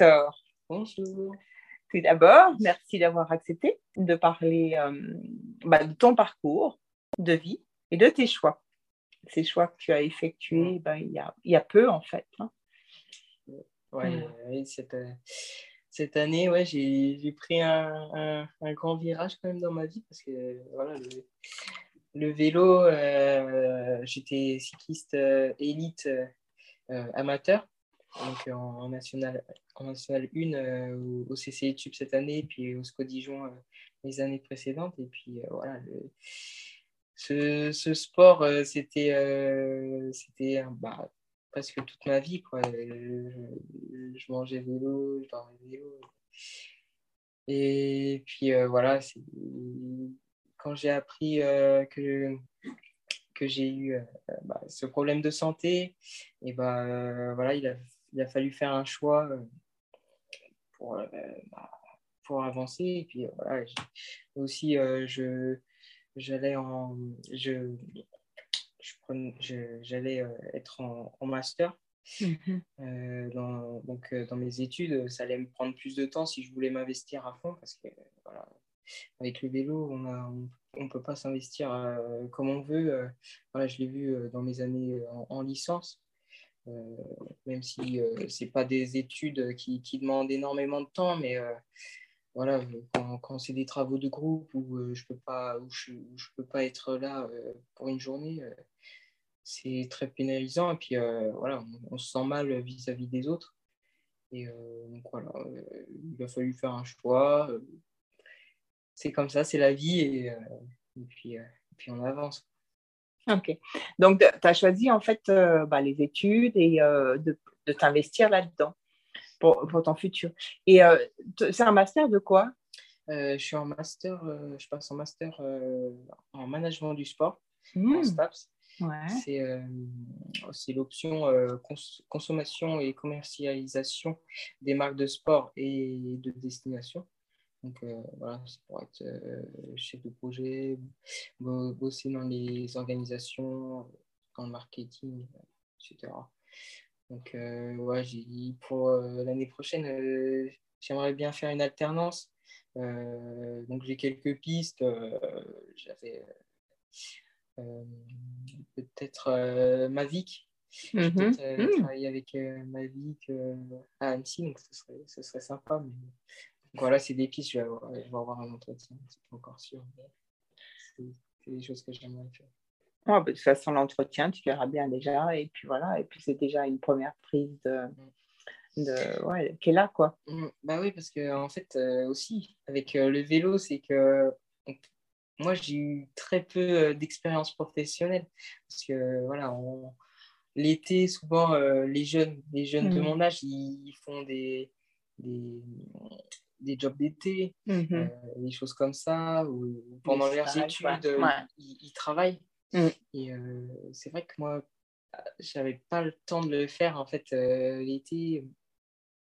Victor. Bonjour. Tout d'abord, merci d'avoir accepté de parler euh, bah, de ton parcours de vie et de tes choix. Ces choix que tu as effectués bah, il, y a, il, y a, peu, en fait. Hein. Ouais, mm. cette, euh, cette, année, ouais, j'ai pris un, un, grand virage quand même dans ma vie parce que voilà, le, le vélo, euh, j'étais cycliste élite amateur donc en, national, en national 1 euh, au, CC Tube cette année, puis au SCO Dijon euh, les années précédentes. Et puis euh, voilà, ce, ce, sport, c'était c'était bah, presque toute ma vie. Quoi. Je, mangeais vélo, je dormais vélo. Et puis voilà, quand j'ai appris que que j'ai eu bah, ce problème de santé, et bah, voilà, il a il a fallu faire un choix euh, pour, euh, bah, pour avancer. Et puis voilà, aussi, euh, je, j'allais en. Je, j'allais être en, master. Mhm. dans, donc, dans mes études, ça allait me prendre plus de temps si je voulais m'investir à fond parce que voilà, avec le vélo, on ne on peut pas s'investir comme on veut. voilà, je l'ai vu dans mes années en licence. Euh, même si euh, ce n'est pas des études qui, demandent énormément de temps, mais euh, voilà, quand, c'est des travaux de groupe où je peux pas, où je, peux pas être là pour une journée, c'est très pénalisant. Et puis voilà, on, se sent mal vis-à-vis des autres. Et donc voilà, il a fallu faire un choix. c'est comme ça, c'est la vie. Et puis on avance. Ok. Donc, tu as choisi en fait euh, bah, les études et euh, de, de t'investir là-dedans pour, pour, ton futur. Et euh, c'est un master de quoi? Je suis en master, je passe en master en management du sport, en mmh. STAPS. Ouais. C'est l'option consommation et commercialisation des marques de sport et de destination. Donc euh, voilà, c'est pour être euh, chef de projet, bosser dans les organisations, dans le marketing, etc. Donc euh, j'ai dit pour l'année prochaine, j'aimerais bien faire une alternance. donc j'ai quelques pistes. J'avais peut-être Mavic. Mm peut mmh. travailler avec Mavic à Annecy, donc ce serait, ce serait sympa. Mais voilà, c'est des pistes, je vais avoir, je vais avoir un entretien, c'est pas encore sûr. C'est des choses que j'aimerais faire. Oh, de toute façon, l'entretien, tu verras bien déjà. Et puis voilà, et puis c'est déjà une première prise de, de ouais, qui est là, quoi. Mm, bah oui, parce que en fait, euh, aussi, avec euh, le vélo, c'est que moi, j'ai eu très peu euh, d'expérience professionnelle. Parce que voilà, l'été, souvent, les jeunes, les jeunes de mm. mon âge, ils font des, des, des jobs d'été, mhm. euh, des choses comme ça, ou, pendant leurs études, euh, Ils, travaillent. Mm. Et euh, c'est vrai que moi, j'avais pas le temps de le faire en fait l'été.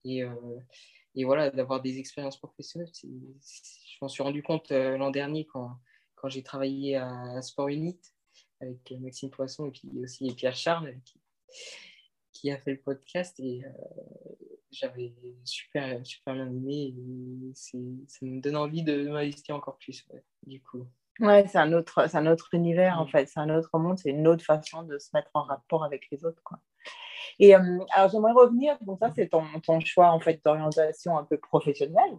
Et, et voilà, d'avoir des expériences professionnelles, je m'en suis rendu compte l'an dernier quand, quand j'ai travaillé à, Sport Unit avec Maxime Poisson et puis aussi Pierre Charles qui, qui a fait le podcast. Et, j'avais super, super bien aimé. Et ça me donne envie de m'investir encore plus, du coup. Ouais, c'est un autre, c'est un autre univers en mm. fait, c'est un autre monde, c'est une autre façon de se mettre en rapport avec les autres, quoi. Et euh, alors j'aimerais revenir, donc ça c'est ton, ton, choix en fait d'orientation un peu professionnelle.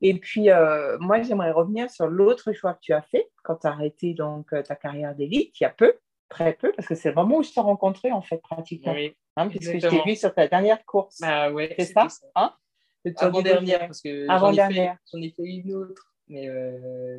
Et puis euh, moi j'aimerais revenir sur l'autre choix que tu as fait quand tu as arrêté donc euh, ta carrière d'élite il y a peu, très peu, parce que c'est le moment où je t'ai rencontré en fait pratiquement. Oui, hein, puisque je t'ai vu sur ta dernière course. Bah ouais, c'est ça, Hein? Avant dernière, parce que j'en ai, fait une autre, mais euh,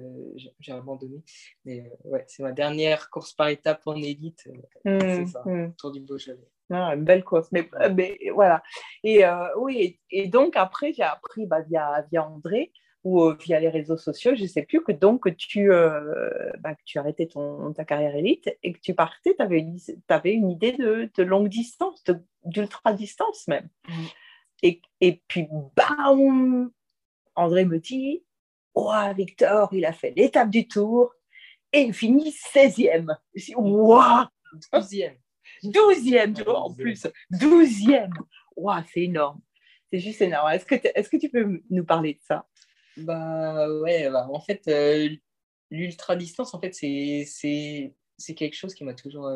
j'ai abandonné. Mais euh, ouais, c'est ma dernière course par étape en élite. Euh, c'est mmh, ça, mmh. Tour du Beaujolais. Ah, une belle course, mais, mais voilà. Et oui, et, donc après, j'ai appris bah, via, via André ou euh, via les réseaux sociaux, je ne sais plus, que donc tu, euh, bah, que tu arrêtais ton, ta carrière élite et que tu partais, tu avais, une, avais une idée de, de longue distance, d'ultra distance même. Mm. Et, et, puis, bam, André me dit, oh, Victor, il a fait l'étape du tour et il finit 16e. Je dis, waouh 12e. 12e, tu vois, en plus. 12e. Waouh, c'est énorme C'est juste énorme. Est-ce que, est que tu peux nous parler de ça? Bah ouais, bah, en fait, l'ultra distance, en fait, c'est quelque chose qui m'a toujours,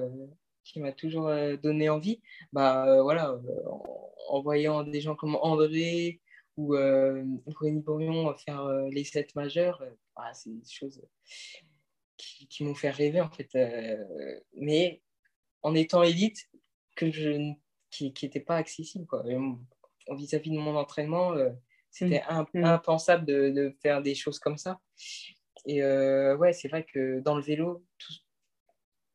qui m'a toujours donné envie. Bah voilà, en, voyant des gens comme André ou Rémi Bourion faire les sets majeurs, bah, c'est des choses qui, qui m'ont fait rêver en fait. mais en étant élite, que je, qui n'était pas accessible. Quoi. Vis-à-vis de mon entraînement, c'était mmh. Impensable de, de, faire des choses comme ça. Et ouais, c'est vrai que dans le vélo,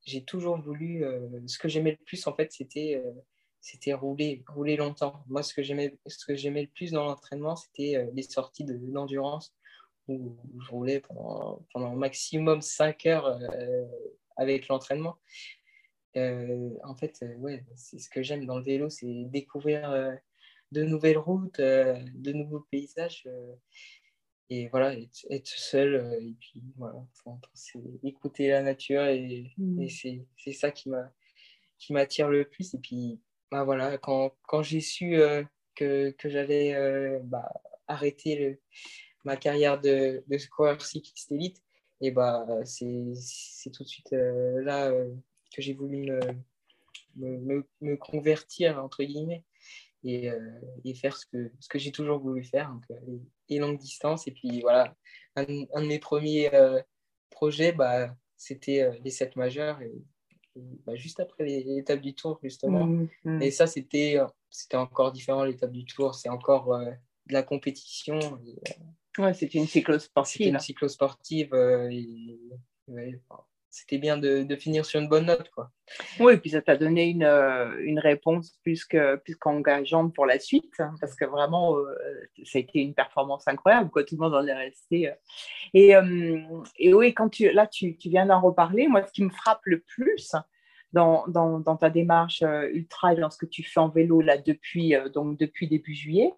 j'ai toujours voulu. ce que j'aimais le plus, en fait, c'était c'était rouler, rouler longtemps. Moi, ce que j'aimais, le plus dans l'entraînement, c'était les sorties d'endurance où je roulais pendant, pendant maximum 5 heures avec l'entraînement. en fait, ouais, c'est ce que j'aime dans le vélo, c'est découvrir de nouvelles routes, de nouveaux paysages et voilà, être, seul, euh, et puis voilà, écouter la nature, et, mmh. c'est ça qui m'attire le plus. Et puis, bah, voilà, quand, quand j'ai su euh, que, que euh, bah, arrêté le, ma carrière de, de coureur cycliste élite, et bah, c'est tout de suite là que j'ai voulu me, me, me, convertir, entre guillemets et, euh, et, faire ce que, ce que j'ai toujours voulu faire, donc, euh, et, longue distance. Et puis voilà, un, un de mes premiers euh, projets, bah, c'était les 7 majeurs, et, bah, juste après l'étape du tour, justement. Mmh, mmh. Et ça, c'était encore différent, l'étape du tour, c'est encore de la compétition. ouais, c'était une cyclosportive. C'était une cyclosportive. et, c'était bien de, de, finir sur une bonne note. Quoi. Oui, et puis ça t'a donné une, euh, une réponse plus, que, plus qu'engageante pour la suite, hein, parce que vraiment, euh, ça a été une performance incroyable, quoi, tout le monde en est resté. Euh. Et, et oui, quand tu, là, tu, tu viens d'en reparler, moi, ce qui me frappe le plus dans, dans, dans ta démarche ultra et dans ce que tu fais en vélo là, depuis, donc, depuis début juillet,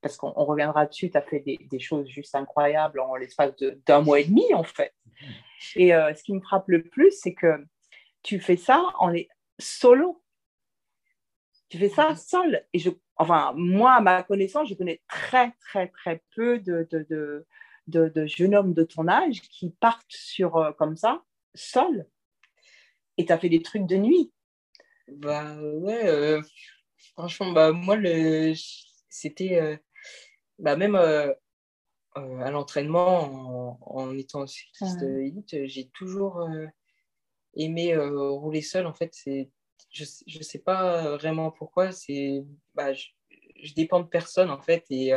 parce qu'on reviendra dessus, tu as fait des, des, choses juste incroyables en l'espace d'un mois et demi, en fait. Et euh, ce qui me frappe le plus, c'est que tu fais ça en solo. Tu fais ça seul. Et je, enfin, moi, à ma connaissance, je connais très, très, très peu de, de, de, de, jeunes hommes de ton âge qui partent sur, euh, comme ça, seuls. Et tu as fait des trucs de nuit. Bah ouais, euh, franchement, bah, moi, le, c'était. bah, même euh, à l'entraînement, en, étant cycliste élite, j'ai toujours euh, aimé euh, rouler seul. En fait, c'est, je ne sais pas vraiment pourquoi. C'est, bah, je, dépends de personne, en fait. Et,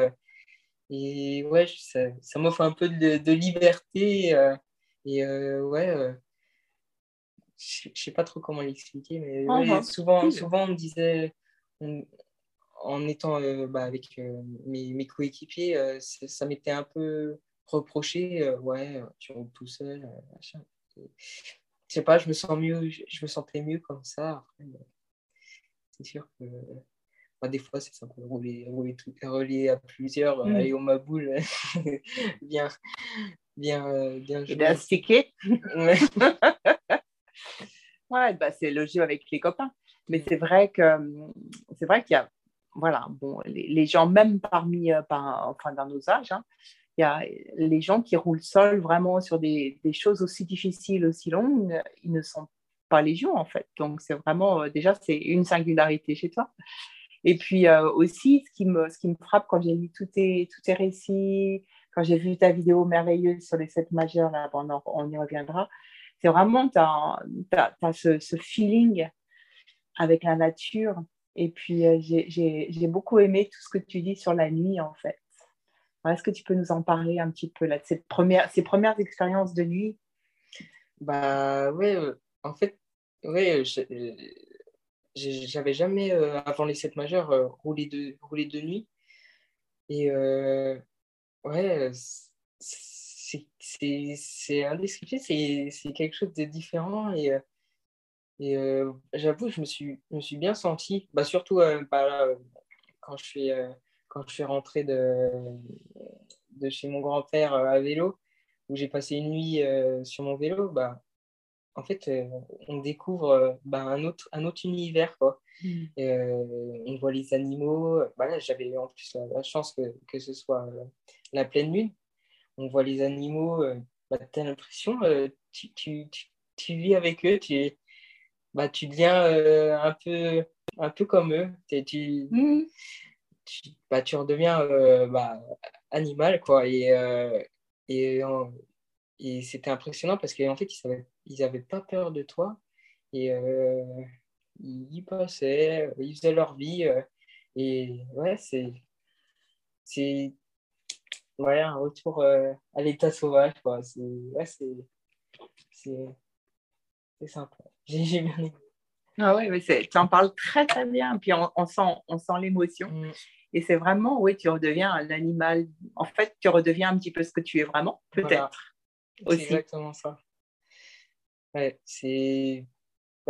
et ouais, ça, ça m'offre un peu de, liberté. et ouais, je ne sais pas trop comment l'expliquer, mais ah, souvent, souvent, on me disait en étant euh, bah, avec euh, mes, mes coéquipiers, euh, ça m'était un peu reproché. ouais, tu roules tout seul, machin. Je sais pas, je me sens mieux, je, me sentais mieux comme ça. c'est sûr que bah, des fois, c'est sympa de rouler, rouler, tout, rouler à plusieurs, mm. aller au maboule, bien, bien, bien joué. Bien stické. ouais, bah, c'est logique avec les copains. Mais c'est vrai que c'est vrai qu'il y a voilà, bon, les, gens, même parmi, euh, enfin, dans nos âges, hein, il y a les gens qui roulent seuls vraiment sur des, choses aussi difficiles, aussi longues, ils ne sont pas légion en fait. Donc c'est vraiment, euh, déjà, c'est une singularité chez toi. Et puis euh, aussi, ce qui, me, ce qui me frappe quand j'ai lu tous tes, tous tes récits, quand j'ai vu ta vidéo merveilleuse sur les sept majeurs, là, on, on y reviendra, c'est vraiment, tu as, ce, ce, feeling avec la nature et puis, euh, j'ai beaucoup aimé tout ce que tu dis sur la nuit, en fait. Est-ce que tu peux nous en parler un petit peu, là, de cette première, ces premières expériences de nuit? Bah, ouais, euh, en fait, ouais, euh, j'avais jamais, avant les 7 majeurs, roulé, de, roulé de nuit. Et ouais, c'est indescriptible, c'est quelque chose de différent. Et et euh, j'avoue, je me suis, me suis bien senti, bah, surtout euh, bah, quand, je suis, euh, quand je suis rentré de, de chez mon grand-père à vélo, où j'ai passé une nuit sur mon vélo. Bah, en fait, on découvre bah, un, autre, un autre univers. Quoi. Mmh. on voit les animaux. Voilà, j'avais en plus la, chance que, que, ce soit la pleine lune. On voit les animaux, bah, tu as l'impression, tu, tu, tu, vis avec eux, tu, bah, tu deviens un, peu, un peu comme eux. Tu, mmh. tu, bah, tu redeviens bah, animal, quoi. Et, et, et c'était impressionnant parce qu'en fait, ils n'avaient ils pas peur de toi. Et ils passaient, ils faisaient leur vie. Euh, et ouais, c'est c'est ouais, un retour euh, à l'état sauvage. Quoi. C'est, ouais, c'est, c'est, sympa. J'ai, bien aimé. Ah ouais, mais tu en parles très très bien. Puis on, on sent, on sent l'émotion. Mm. Et c'est vraiment, oui, tu redeviens un animal. En fait, tu redeviens un petit peu ce que tu es vraiment, peut-être. C'est exactement ça. Ouais, c'est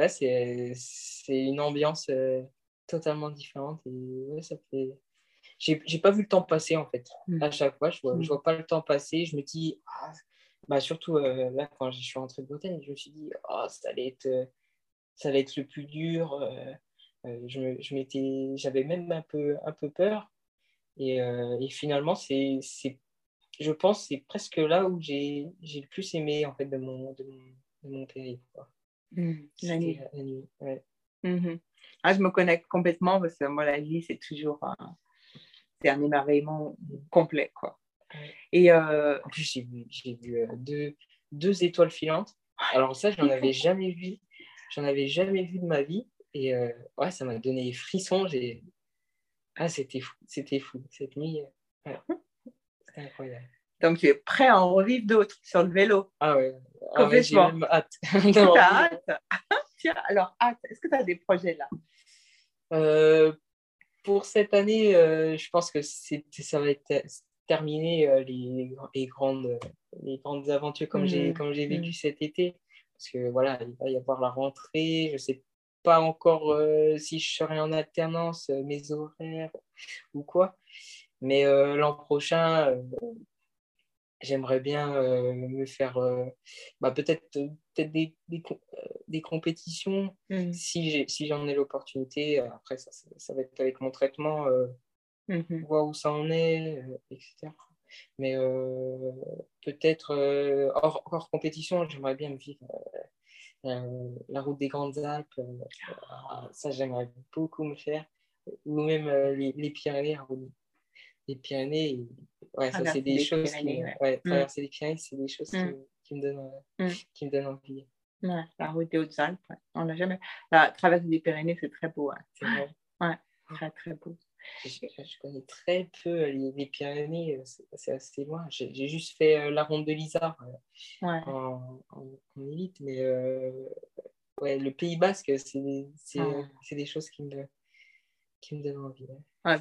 c'est, une ambiance euh, totalement différente. Et ouais, ça fait. J'ai, j'ai pas vu le temps passer en fait. Mm. À chaque fois, je vois, je mm. vois pas le temps passer. Je me dis, ah, bah, surtout euh, là, quand je suis rentré de Bretagne, je me suis dit, oh, ça, allait être, ça allait être le plus dur. Euh, je, je m'étais, j'avais même un peu, un peu peur. Et, et finalement, c'est, je pense c'est presque là où j'ai, j'ai le plus aimé en fait de mon, de mon, de mon périple. Mmh, la nuit. Mmh ah, je me connecte complètement parce que moi, la nuit, c'est toujours un, c'est un émerveillement complet. Quoi. Et euh... En plus, j'ai vu, j'ai vu euh, deux, deux, étoiles filantes. Alors, ça, je n'en avais jamais vu. J'en avais jamais vu de ma vie. Et euh, ouais, ça m'a donné des frissons. J'ai... Ah, c'était fou. C'était fou. Cette nuit, ouais. c'était incroyable. Donc, tu es prêt à en revivre d'autres sur le vélo? Ah ouais. Ah Complètement. Ah ouais, hâte. hâte? Tiens, alors, hâte. Est-ce que tu as des projets là? Euh, Pour cette année, euh, je pense que ça va être terminé euh, les, les, grandes, les grandes aventures comme j'ai j'ai vécu mmh. cet été. Parce que voilà, il va y avoir la rentrée. Je ne sais pas encore si je serai en alternance, mes horaires ou quoi. Mais l'an prochain, j'aimerais bien euh, me faire euh, bah, peut-être peut des, des, euh, des, compétitions mmh. si j'en ai, l'opportunité. Après, ça, ça, va être avec mon traitement, mmh voir où ça en est, etc. Mais peut-être hors, hors, compétition, j'aimerais bien me vivre la route des Grandes Alpes. ça, j'aimerais beaucoup me faire. Ou même les, les Pyrénées, les Pyrénées, ouais, ça, c'est des choses qui, ouais. Mm. traverser les Pyrénées, c'est des choses mm. qui, me donnent, qui me donnent envie. Ouais, la route des Hautes-Alpes, on n'a jamais. La traversée des Pyrénées, c'est très beau. Hein. C'est vrai. Ouais, très, très beau. Je, connais très peu les, Pyrénées, euh, c'est assez loin. J'ai juste fait euh, la ronde de l'Isard euh, ouais. en, en, élite, mais ouais, le Pays Basque, c'est des choses qui me, qui me donnent envie.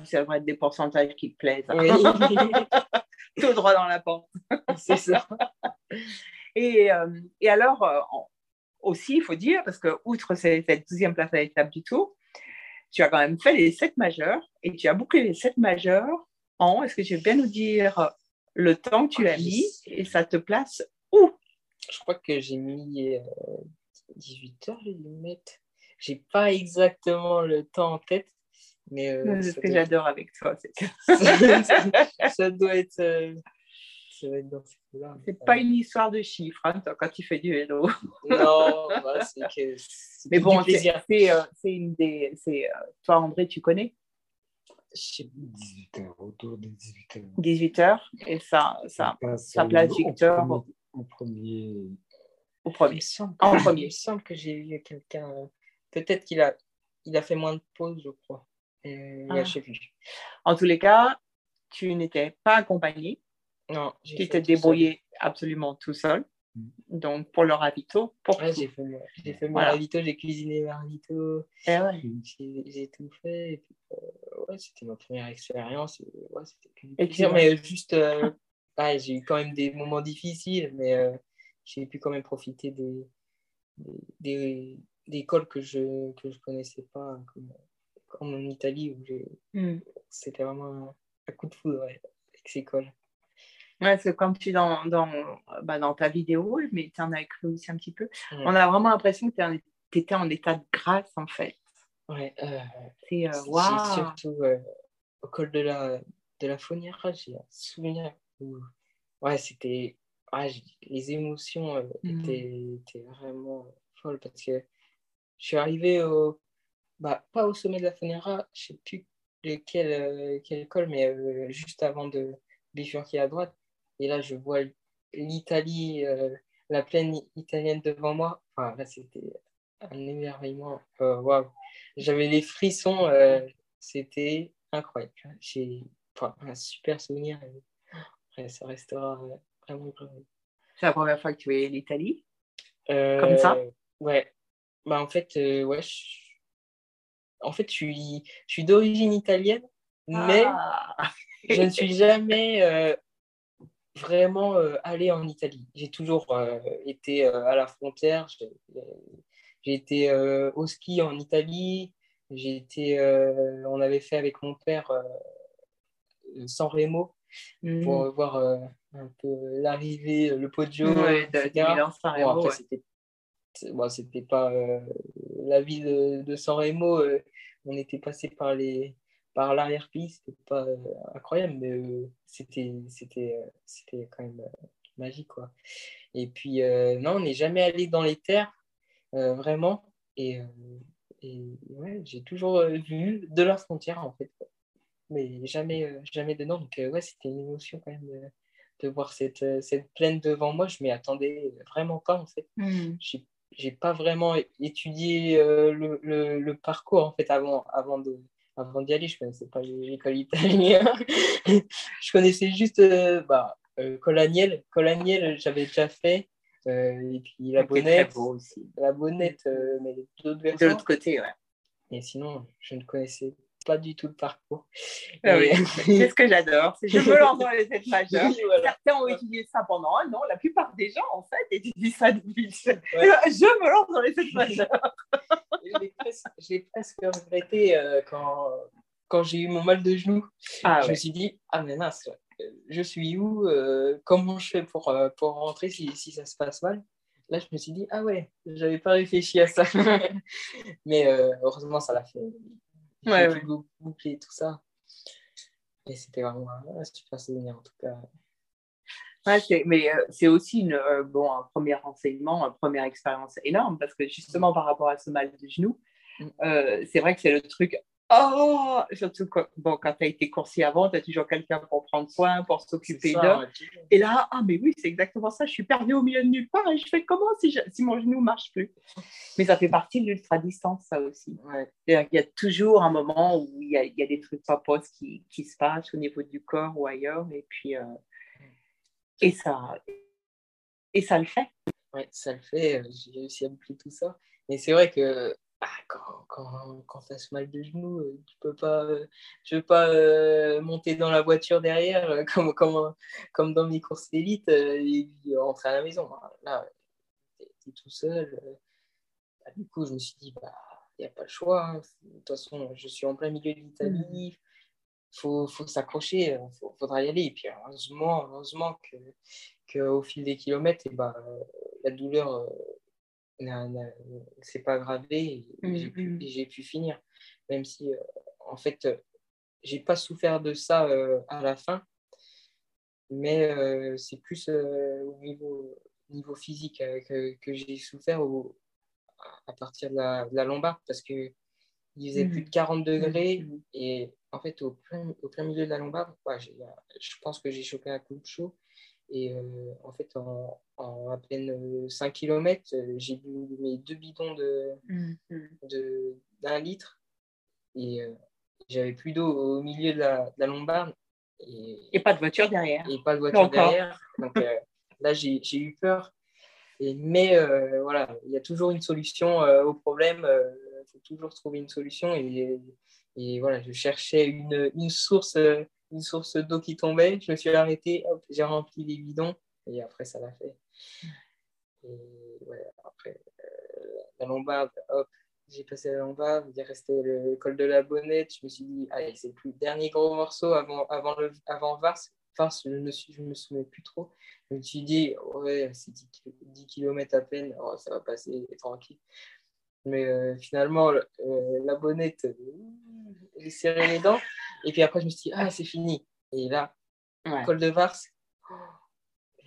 Ça devrait être des pourcentages qui te plaisent. Tout droit dans la porte. C'est ça. Et, euh, et alors, euh, aussi, il faut dire, parce que outre cette deuxième place à l'étape du tour, tu as quand même fait les sept majeurs et tu as bouclé les sept majeurs en, est-ce que tu veux bien nous dire le temps que tu as mis et ça te place où? Je crois que j'ai mis 18 euh, heures, je vais mettre. J'ai pas exactement le temps en tête, mais euh, c'est ce que j'adore avec toi. ça, doit être, euh, ça doit être dans ces là C'est pas une histoire de chiffres hein, quand tu fais du vélo. non, bah, c'est que. Mais bon, c'est euh, une des. toi, André, tu connais? 18 heures, autour de 18 heures. 18 heures, et ça, ça, ça place Victor. Au premier. Au premier. En premier. Il me semble que j'ai vu quelqu'un. Peut-être qu'il a, il a fait moins de pauses, je crois. Ah. En tous les cas, tu n'étais pas accompagné. Non. Tu t'es débrouillé absolument tout seul. Mm. Donc, pour le ravito, pour j'ai fait, j'ai fait mon ravito, j'ai cuisiné mon ravito, eh ouais. j'ai, tout fait. Et puis, euh, ouais, c'était ma première expérience. Et, ouais, c'était mais juste, euh, j'ai eu quand même des moments difficiles, mais euh, j'ai pu quand même profiter des, des, des, écoles que je que je connaissais pas, comme, comme en Italie où mm. c'était vraiment un, coup de foudre avec ces cols. Ouais, c'est comme tu dans, dans, bah, dans ta vidéo, mais tu en as écrit aussi un petit peu. On a vraiment l'impression que tu étais en état de grâce en fait. Ouais, euh, C'est euh, waouh. surtout euh, au col de la, de la Faunière, j'ai un souvenir où ouais, c'était. ouais, j'ai- les émotions euh, Mm. étaient, étaient vraiment folles parce que je suis arrivé au. Bah, pas au sommet de la Faunière, je sais plus lequel, euh, quel col, mais juste avant de bifurquer à droite. Et là, je vois l'Italie, euh, la plaine italienne devant moi. Enfin, là, c'était un émerveillement. Euh, waouh. J'avais les frissons, euh, c'était incroyable. J'ai enfin, un super souvenir. ouais, ça restera vraiment. C'est la première fois que tu es l'Italie? Euh, Comme ça? Ouais. Bah, en fait, ouais, je... en fait, je suis, je suis d'origine italienne, mais Ah. je ne suis jamais vraiment euh, allé en Italie. J'ai toujours euh, été euh, à la frontière. J'ai été au ski en Italie. J'ai été, on avait fait avec mon père San Remo pour voir euh, un peu l'arrivée, le podio, Ouais, etc. Bon, ouais. c'était c'est- bon, c'était pas euh, la ville de, de San Remo. euh, on était passé par les par l'arrière-pays, c'était pas euh, incroyable, mais euh, c'était c'était euh, c'était quand même magique quoi. Et puis non, on n'est jamais allé dans les terres vraiment, et, et ouais, j'ai toujours vu de la frontière en fait, mais jamais jamais dedans. Donc ouais, c'était une émotion quand même de, voir cette cette plaine devant moi. Je m'y attendais vraiment pas en fait Mm. j'ai j'ai pas vraiment étudié euh, le, le, le parcours en fait avant avant de avant d'y aller je connaissais pas l'école italienne je connaissais juste euh, bah, euh, Colaniel Colaniel j'avais déjà fait euh, et puis la bonnette aussi. la bonnette euh, mais d'autres De versants l'autre côté, ouais. et sinon je ne connaissais pas du tout le parcours Ah oui, c'est ce que j'adore. Je me lance dans les fêtes majeures. Voilà. Certains ont étudié ça pendant un an. La plupart des gens, en fait, étudient ça depuis. Ouais. Je me lance dans les fêtes majeures. Je l'ai presque, regretté euh, quand, quand j'ai eu mon mal de genou Ah je me suis dit, ah mais mince, euh, je suis où euh, Comment je fais pour, euh, pour rentrer si, si ça se passe mal? Là, je me suis dit, ah ouais, j'avais pas réfléchi à ça. mais heureusement, ça l'a fait. J'ai Ouais, boucler tout ça. Et c'était vraiment un super souvenir en tout cas. Ouais, mais euh, c'est aussi une, euh, bon, un premier renseignement, une première expérience énorme parce que justement par rapport à ce mal de genou, Mm. euh, c'est vrai que c'est le truc. Oh, surtout quand, bon, quand tu as été coursier avant, tu as toujours quelqu'un pour prendre soin, pour s'occuper d'eux. ouais. Et là, ah, mais oui, c'est exactement ça. Je suis perdue au milieu de nulle part et je fais comment si, je- si mon genou marche plus? Mais ça fait partie de l'ultra-distance, ça aussi. Ouais. Qu'il y a toujours un moment où il y a, il y a des trucs pas qui, qui se passent au niveau du corps ou ailleurs. Et puis, et, ça, et ça le fait. Ouais, ça le fait, euh, j'ai réussi à boucler tout ça. Mais c'est vrai que ah, quand, quand, quand tu as ce mal de genou, euh, tu peux pas, tu peux pas euh, monter dans la voiture derrière euh, comme, comme, comme dans mes courses d'élite euh, et rentrer à la maison. Là, tu es, tout seul. Bah, du coup, je me suis dit, bah, il n'y a pas le choix. hein. De toute façon, je suis en plein milieu de l'Italie. Il faut, faut s'accrocher, il faudra y aller. Et puis, heureusement, heureusement que, que au fil des kilomètres, et bah, la douleur euh, s'est pas aggravée et Mhm. j'ai pu, finir. Même si, euh, en fait, euh, j'ai pas souffert de ça euh, à la fin, mais euh, c'est plus euh, au niveau, niveau physique euh, que, que j'ai souffert au- à partir de la, de la lombarde parce que il faisait Mhm. plus de 40 degrés Mhm. et en fait au plein, au plein milieu de la lombarde ouais, je pense que j'ai chopé un coup de chaud et euh, en fait en, en à peine 5 km j'ai bu mes deux bidons de, de- d'un litre et euh, j'avais plus d'eau au milieu de la, de la lombarde et, Et pas de voiture derrière. et pas de voiture Encore. derrière. Donc euh, là, j'ai eu peur. Et, mais euh, voilà, il y a toujours une solution euh, au problème. Il faut toujours trouver une solution. Et, et voilà, je cherchais une, une source, euh, une source d'eau qui tombait. Je me suis arrêté, j'ai rempli les bidons. Et après, ça l'a fait. Et ouais, après, euh, la lombarde, hop, j'ai passé la lombarde. Il restait le col de la bonnette. Je me suis dit, allez, c'est le dernier gros morceau avant, avant, le, avant Vars. Je ne me, suis- plus trop. Je me suis dit, ouais, c'est 10, km à peine, oh, ça va passer tranquille. Mais euh, finalement, euh, la bonnette, euh, j'ai serré les dents. Et puis après, je me suis dit, ah, c'est fini. Et là, Ouais. col de Vars,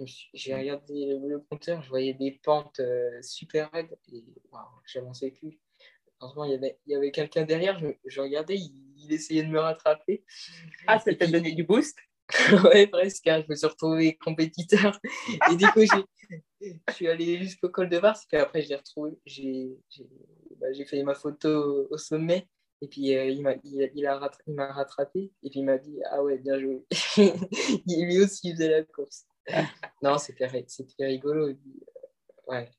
suis- j'ai regardé le, le compteur, je voyais des pentes euh, super raides et waouh, j'avançais plus. Heureusement, il y avait, avait quelqu'un derrière, je, je regardais, il, il essayait de me rattraper. Ah, ça t'a donné du boost? Ouais, presque, hein, je me suis retrouvé compétiteur. Et du coup, j'ai- je suis allé jusqu'au col de Vars, puis après, j'ai retrouvé, j'ai j'ai- bah, j'ai fait ma photo au sommet. Et puis, euh, il m'a il, rattrapé. Et puis, il m'a dit Ah ouais, bien joué. Il- Lui aussi, il faisait la course. non, c'était ri- c'était rigolo. Et puis, euh, ouais,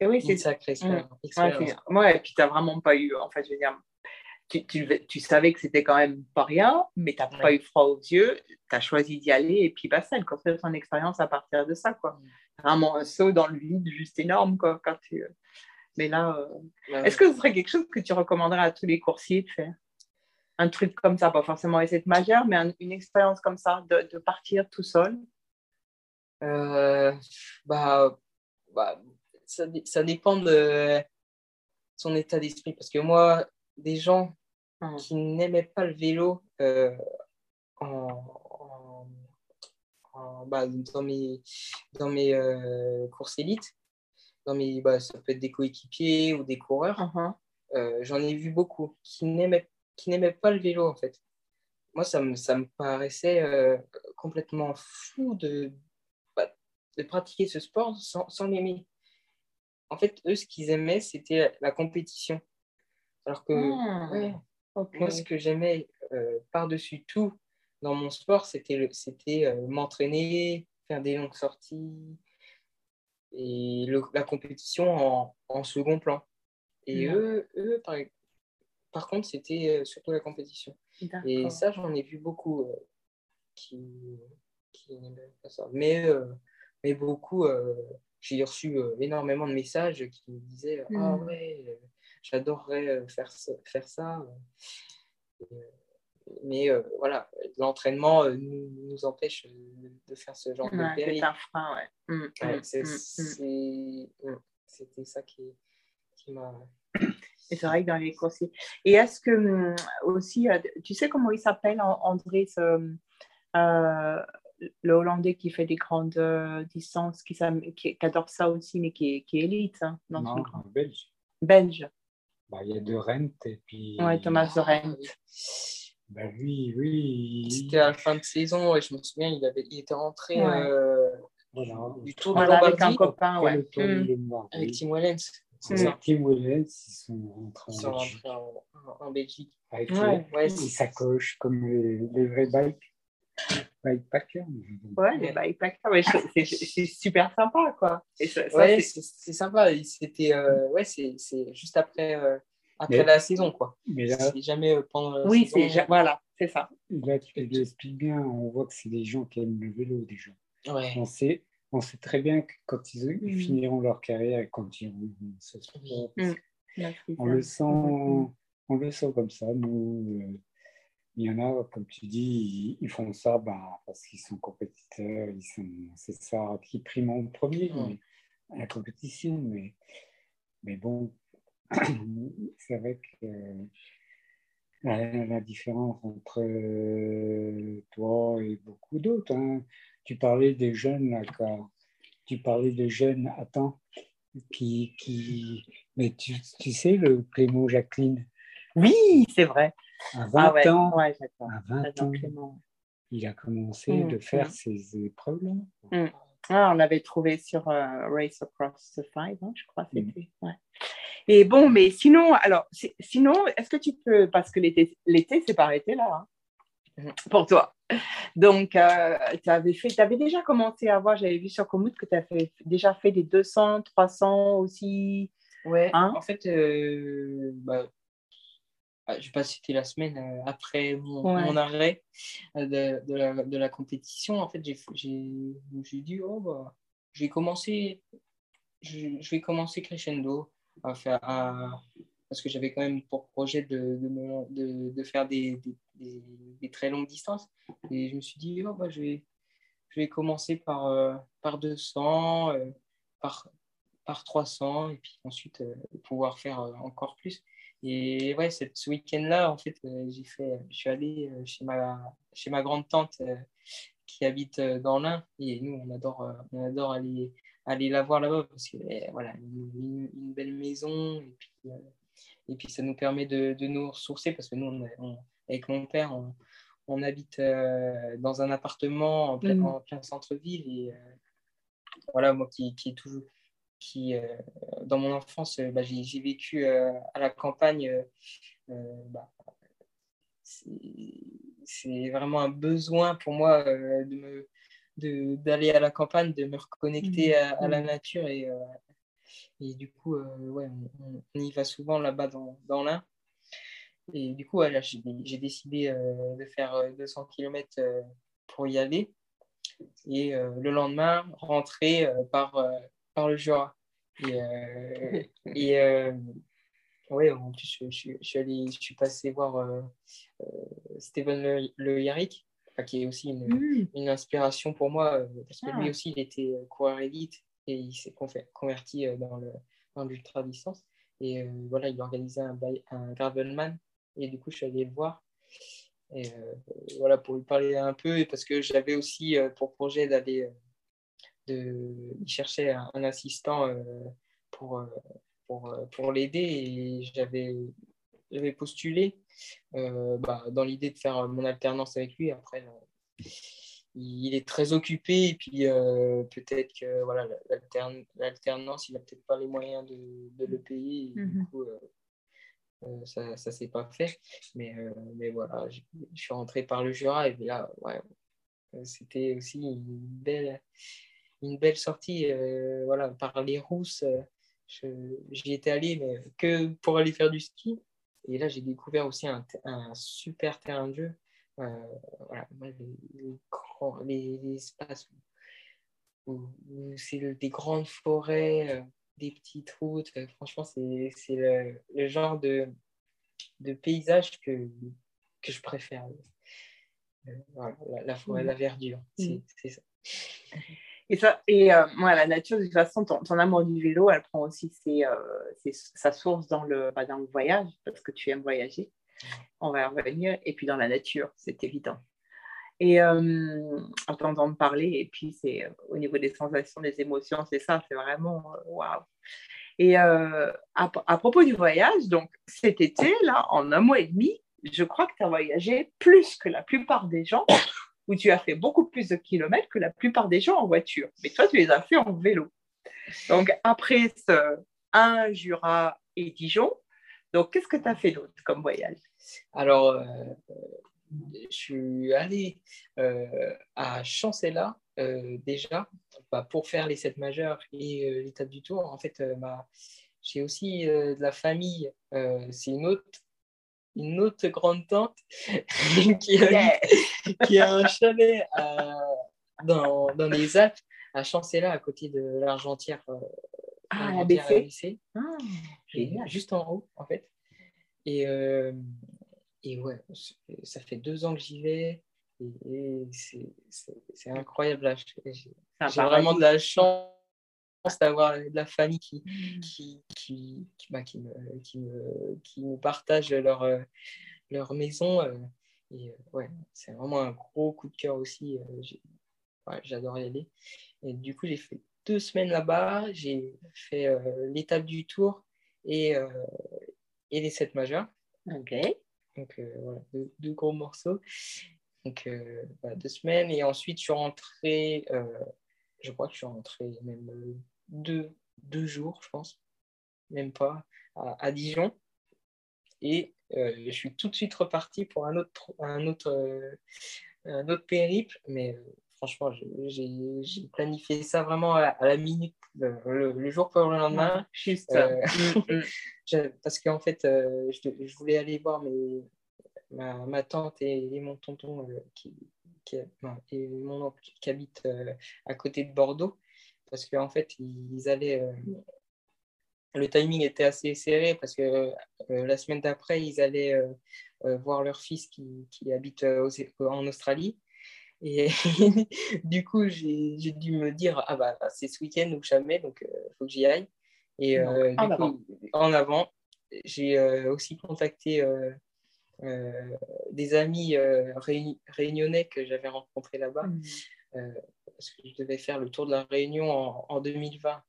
Et oui, c'est expérience. Ouais, expérience. ouais, et puis tu n'as vraiment pas eu, en fait, je veux dire, tu, tu, tu savais que c'était quand même pas rien, mais tu n'as pas eu froid aux yeux, tu as choisi d'y aller, et puis bah, ça, elle construit son expérience à partir de ça, quoi. Vraiment un saut dans le vide juste énorme, quoi, quand tu... Mais là, euh, Ouais. est-ce que ce serait quelque chose que tu recommanderais à tous les coursiers de faire Un truc comme ça, pas forcément essayer de majeur, mais un- une expérience comme ça, de, de partir tout seul? Euh, bah, bah, ça, ça dépend de son état d'esprit. Parce que moi, des gens Mhm. qui n'aimaient pas le vélo euh, en- en- bah, dans mes, dans mes euh, courses élites, dans mes, bah, ça peut être des coéquipiers ou des coureurs, Mhm. euh, j'en ai vu beaucoup qui n'aimaient pas le vélo en fait. Moi, ça me, ça me paraissait euh, complètement fou de, bah, de pratiquer ce sport sans, sans l'aimer. En fait, eux, ce qu'ils aimaient, c'était la compétition. Alors que Ah, ouais, moi, ce que j'aimais par-dessus tout dans mon sport, c'était euh, m'entraîner, faire des longues sorties et le- la compétition en, en second plan. Et eux, eux par, par contre, c'était euh, surtout la compétition. Et ça, j'en ai vu beaucoup euh, qui, qui n'aimaient pas ça. Mais, euh, mais beaucoup, euh, j'ai reçu énormément de messages qui me disaient Ah Mhm. ouais, j'adorerais faire ça. Faire ça. Et, mais euh, voilà, l'entraînement euh, nous, nous empêche euh, de faire ce genre Ouais, de c'est périple. un frein, ouais. Mm, Ouais, mm, mm, C'était ça qui, qui m'a. C'est vrai que dans les coursiers. Et est-ce que hum, aussi, tu sais comment il s'appelle, An- André, ce, euh, le Hollandais qui fait des grandes distances, qui, s'am- qui, qui adore ça aussi, mais qui est, qui est élite hein, dans son Non, grand- en Belge. Belge. Bah, il y a de Rent et puis. Ouais, Thomas de Rent. Bah, lui, oui. C'était à la fin de saison et je me souviens, il, avait, il était rentré Ouais. euh, Voilà. du Tour de Voilà, avec un Lombardie copain, ouais. Tour Mm. de Lombardie. avec Tim Wellens. Mm. ça. Avec Tim Wellens, ils sont rentrés Ils en sont Belgique. rentrés en, en- en Belgique. Avec Ouais. les, Ouais, sacoches comme les, les vrais bikes. Bikepackers. Ouais, les bikepackers, ouais, c'est- super sympa, quoi. Et ça, ça, Ouais, c'est- sympa. C'était euh, ouais, c'est c'est juste après, euh, après Mais- la saison, quoi. Mais là, C'est jamais euh, pendant la oui, saison. c'est voilà, c'est ça. là, tu l'expliques bien. On voit que c'est des gens qui aiment le vélo déjà. Ouais. On sait, on sait très bien que quand ils, ils Mm. finiront leur carrière et quand ils vont ce sport. Mm. On ça. le sent, on le sent comme ça. Nous, euh, il y en a, comme tu dis, ils, ils font ça bah, parce qu'ils sont compétiteurs, ils sont, c'est ça qui prime en premier, mais- la compétition. Mais, mais bon, c'est vrai que la, la différence entre euh, toi et beaucoup d'autres, hein, tu parlais des jeunes là, quand- tu parlais des jeunes, attends, qui, qui, mais tu, tu sais, le Clément Jacqueline, Oui, c'est vrai. à 20 Ah ouais, ans, ouais, à 20 J'adore ans, Clément. il a commencé Mm, de faire mm. ces épreuves-là. Mm. Ah, on l'avait trouvé sur euh, Race Across the Five, hein, je crois. Mm. c'était. Ouais. Et bon, mais sinon, alors, si- sinon, est-ce que tu peux, parce que l'été, l'été, c'est pas arrêté là, hein, Mhm. pour toi. Donc, euh, tu avais fait, avais déjà commencé à voir, j'avais vu sur Komoot que tu avais déjà fait des 200, 300 aussi. Ouais, Hein en fait, euh, bah, ah, je vais pas citer la semaine euh, après mon, Ouais. mon arrêt euh, de, de la, de la compétition. En fait, j'ai, dit, oh, bah, je vais commencer, je, je vais commencer crescendo à faire, à- parce que j'avais quand même pour projet de, de, faire des, des, des- des très longues distances. Et je me suis dit, oh, bah, je, vais, je vais commencer par, euh, par 200, euh, par par 300 et puis ensuite pouvoir faire encore plus. Et ouais, ce week-end-là, en fait, j'ai fait, je suis allé chez ma, chez ma grande tante qui habite dans l'Ain et nous, on adore, on adore aller, aller la voir là-bas parce que voilà, une, une, belle maison et puis, et puis ça nous permet de, de nous ressourcer parce que nous, on, avec mon père, on, on habite euh, dans un appartement en plein, mm. centre-ville. Et euh, voilà, moi qui, qui est toujours. Qui, euh, dans mon enfance, bah, j'ai vécu à la campagne. Bah, c'est vraiment un besoin pour moi de me d'aller à la campagne, de me reconnecter mm. à, la mm. nature. Et, et du coup, ouais, on, on, y va souvent là-bas dans, dans l'Ain. Et du coup, j'ai décidé euh, de faire 200 euh, km euh, pour y aller. Et le lendemain, rentrer par, par le Jura. Et, et ouais, en plus, je, je, suis allé, je suis passé voir Steven Le, le Yarrick, qui est aussi une, mm. une, inspiration pour moi, parce que lui ah. aussi, il était coureur élite et il s'est converti dans l'ultra-distance. Et voilà, il organisait un, un Gravelman et du coup, je suis allé le voir. Et euh, voilà, pour lui parler un peu, et parce que j'avais aussi euh, pour projet d'aller euh, de chercher un, assistant pour, pour, pour l'aider. Et j'avais, j'avais postulé bah, dans l'idée de faire mon alternance avec lui. Après, il est très occupé et puis peut-être que voilà l'alternance il n'a peut-être pas les moyens de, de le payer et du mhm. coup euh, ça ne s'est pas fait. Mais, euh, mais voilà, je, suis rentré par le Jura et là, ouais, euh, c'était aussi une belle, une belle sortie voilà, par les rousses. J'y étais allé, mais que pour aller faire du ski. Et là, j'ai découvert aussi un, un, super terrain de jeu. voilà, les, les, espaces où, où c'est des grandes forêts des petites routes. Euh, franchement, c'est le, le, genre de, de paysage que, que je préfère. Euh, voilà, la, forêt, mm. la verdure, c'est ça. Et, ça, et euh, la nature, de toute façon, ton, amour du vélo, elle prend aussi ses, sa source dans le, bah, dans le voyage, parce que tu aimes voyager. On va y revenir. Et puis dans la nature, c'est évident. Et euh, entendant me parler, et puis c'est euh, au niveau des sensations, des émotions, c'est ça, c'est vraiment euh, waouh. Et euh, à, à, propos du voyage, donc cet été, là, en un mois et demi, je crois que tu as voyagé plus que la plupart des gens, où tu as fait beaucoup plus de kilomètres que la plupart des gens en voiture. Mais toi, tu les as fait en vélo. Donc après ce un Jura et Dijon, donc qu'est-ce que tu as fait d'autre comme voyage? Alors, je suis allé euh, à Chancella euh, déjà bah, pour faire les 7 majeurs et euh, l'étape du tour. En fait, j'ai aussi de la famille. c'est une autre, une autre grande tante qui, a, qui, a, un chalet dans, dans, les Alpes, à Chancella, à côté de l'Argentière. ah, ABC. Ah, juste en haut, en fait. Et, et ouais, ça fait deux ans que j'y vais et, c'est incroyable. J'ai vraiment de la chance d'avoir de la famille qui, mmh. qui, qui, qui, bah, qui, me, qui, me, qui me partage leur, euh, leur maison. Euh, et euh, ouais, c'est vraiment un gros coup de cœur aussi. J'adore y aller. Et du coup, j'ai fait deux semaines là-bas. J'ai fait l'étape du tour et, et les sept majeurs. Ok. Donc euh, voilà, deux, gros morceaux. Donc euh, deux semaines. Et ensuite, je suis rentré, je crois que je suis rentré même deux, deux jours, je pense, même pas, à, Dijon. Et je suis tout de suite reparti pour un autre, un autre, un autre périple. Mais franchement, j'ai planifié ça vraiment à, la minute, le, jour pour le lendemain. juste. Mm, mm. parce qu'en fait, je, voulais aller voir mes, ma, ma tante et, mon tonton euh, qui, qui et mon oncle qui habitent euh, à côté de Bordeaux. Parce qu'en fait, ils allaient euh, le timing était assez serré parce que la semaine d'après, ils allaient voir leur fils qui, qui habite en Australie. Et du coup, j'ai dû me dire, ah bah, c'est ce week-end ou jamais, donc il faut que j'y aille. Et du en, coup, avant. en avant, j'ai aussi contacté des amis réunionnais que j'avais rencontrés là-bas. Mmh. Parce que je devais faire le tour de la Réunion en, en 2020.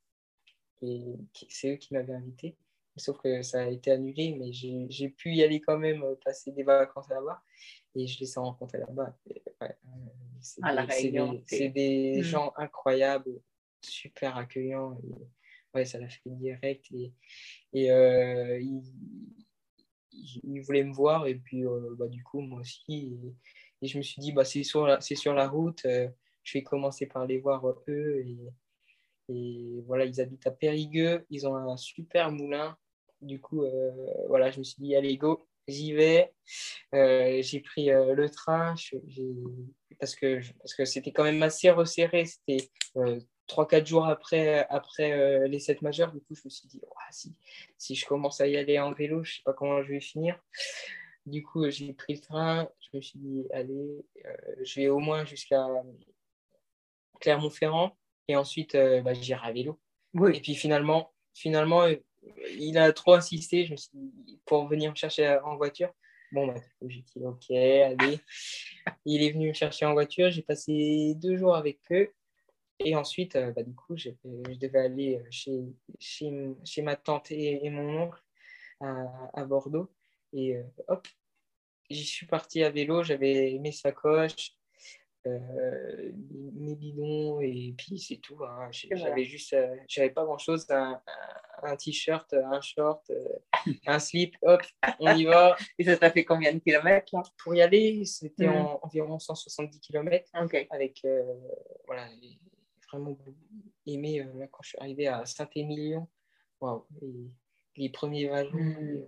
Et c'est eux qui m'avaient invité. Sauf que ça a été annulé, mais j'ai pu y aller quand même, euh, passer des vacances là-bas. Et je les ai rencontrés là-bas. Ouais, c'est des, hmm. gens incroyables, super accueillants. ouais, ça l'a fait direct. Et, et euh, ils, voulaient me voir. Et puis, euh, bah, du coup, moi aussi. Et, je me suis dit, bah, c'est sur, la, sur la route. Je vais commencer par les voir eux. Et, voilà, ils habitent à Périgueux. Ils ont un super moulin. Du coup, euh, voilà, je me suis dit, allez, go, j'y vais. Euh, j'ai pris euh, le train parce que, parce que c'était quand même assez resserré. C'était 3-4 jours après, après les 7 majeurs. Du coup, je me suis dit, si, si je commence à y aller en vélo, je ne sais pas comment je vais finir. Du coup, j'ai pris le train. Je me suis dit, allez, je vais au moins jusqu'à Clermont-Ferrand. Et ensuite, bah, j'irai à vélo. Et puis finalement, finalement il a trop insisté. Je me suis dit, pour venir me chercher en voiture. Bon, bah, j'ai dit, ok, allez. Il est venu me chercher en voiture. J'ai passé deux jours avec eux. Et ensuite, euh, bah, du coup, je devais aller chez, chez, chez ma tante et, mon oncle à, à Bordeaux. Et euh, hop, j'y suis parti à vélo. J'avais mes sacoches, euh, mes bidons et puis c'est tout. Hein. J'avais juste, euh, j'avais pas grand chose, un, un t-shirt, un short, euh, un slip, hop, on y va. Et ça t'a fait combien de kilomètres Pour y aller, c'était hmm. environ 170 kilomètres. Avec, voilà, vraiment aimé là, quand je suis arrivé à Saint-Émilion. Waouh! Les premiers vallons, mmh.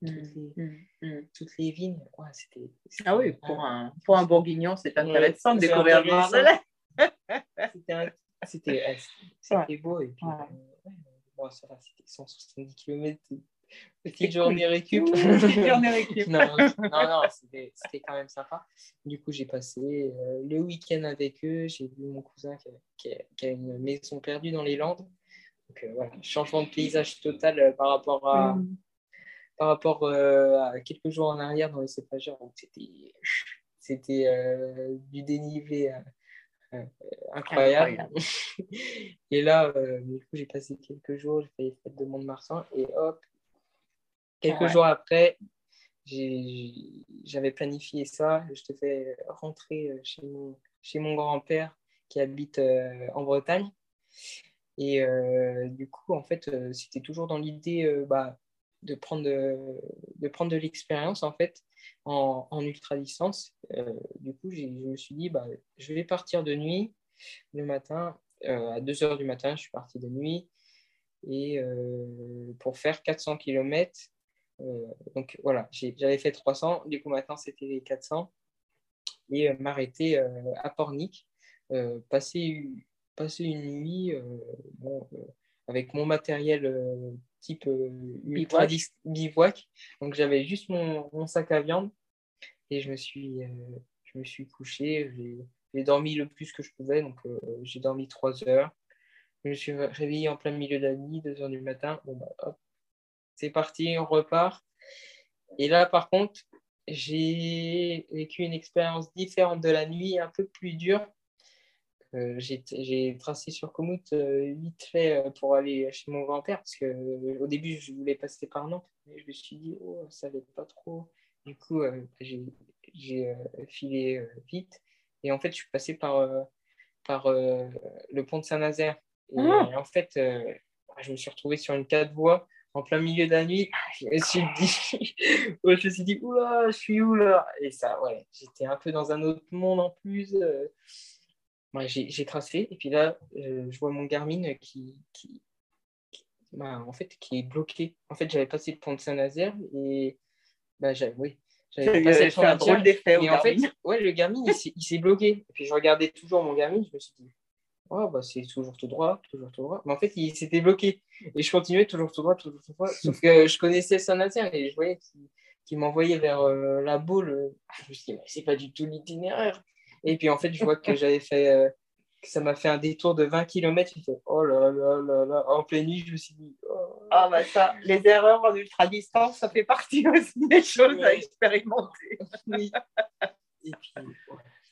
toutes, les, mmh. toutes, les, vignes. c'était, ah oui, pour un, pour un bourguignon, c'est intéressant de découvrir le c'était, c'était, beau. Et puis, euh, ça c'était 170 km. Petite journée récup. non, non, non, c'était, quand même sympa. Du coup, j'ai passé euh, le week-end avec eux. J'ai vu mon cousin qui qui a une maison perdue dans les Landes. Donc, euh, voilà, changement de paysage total euh, par rapport à, mm. par rapport, euh, à quelques jours en arrière dans les cépageurs. C'était, c'était du dénivelé incroyable. et là, du coup, j'ai passé quelques jours, j'ai fait les fêtes de Mont-de-Marsan et hop, quelques jours après, j'avais planifié ça. Je devais rentrer chez mon, chez mon grand-père qui habite en Bretagne. Et euh, du coup, en fait, euh, c'était toujours dans l'idée euh, bah, de, prendre de, prendre de l'expérience, en fait, en, en ultra-distance. du coup, je me suis dit, bah, je vais partir de nuit le matin. à 2 heures du matin, je suis parti de nuit. Et pour faire 400 km, donc voilà, j'avais fait 300, du coup maintenant c'était les 400, et m'arrêter à Pornic, passer passer une nuit euh, bon, euh, avec mon matériel euh, type ultra bivouac. Donc j'avais juste mon, mon, sac à viande et je me suis, je me suis couché. J'ai dormi le plus que je pouvais, donc j'ai dormi trois heures. Je me suis réveillé en plein milieu de la nuit, 2 heures du matin. Bon, bah, c'est parti, on repart. Et là, par contre, j'ai vécu une expérience différente de la nuit, un peu plus dure, euh, j'ai tracé sur Komoot euh, vite fait euh, pour aller chez mon grand-père parce qu'au début je voulais passer par Nantes mais je me suis dit oh ça va pas trop. Du coup j'ai filé vite. Et en fait je suis passé par, par le pont de Saint-Nazaire. Et ah. en fait je me suis retrouvé sur une quatre voies en plein milieu de la nuit, je me suis dit, je me suis dit, oula, je suis où là? Et ça, ouais, j'étais un peu dans un autre monde en plus j'ai tracé et puis là, euh, je vois mon Garmin qui, qui, bah, en fait, qui est bloqué. En fait, j'avais passé le pont de Saint-Nazaire et bah, j'avais oui, passé le pont un drôle d'effet. Et en fait, ouais, le Garmin, il s'est bloqué. Et puis je regardais toujours mon Garmin, je me suis dit, oh, bah, c'est toujours tout droit, toujours tout droit. Mais en fait, il s'était bloqué. Et je continuais toujours tout droit, toujours tout droit. Sauf que je connaissais Saint-Nazaire et je voyais qu'il m'envoyait vers euh, la boule. Je me suis dit, mais c'est pas du tout l'itinéraire. Et puis en fait, je vois que j'avais fait ça m'a fait un détour de 20 km. Fait, oh là là là là. En pleine nuit, je me suis dit. Oh. Ah, bah ça, les erreurs en ultra-distance, ça fait partie aussi des choses à expérimenter. Oui. Et puis,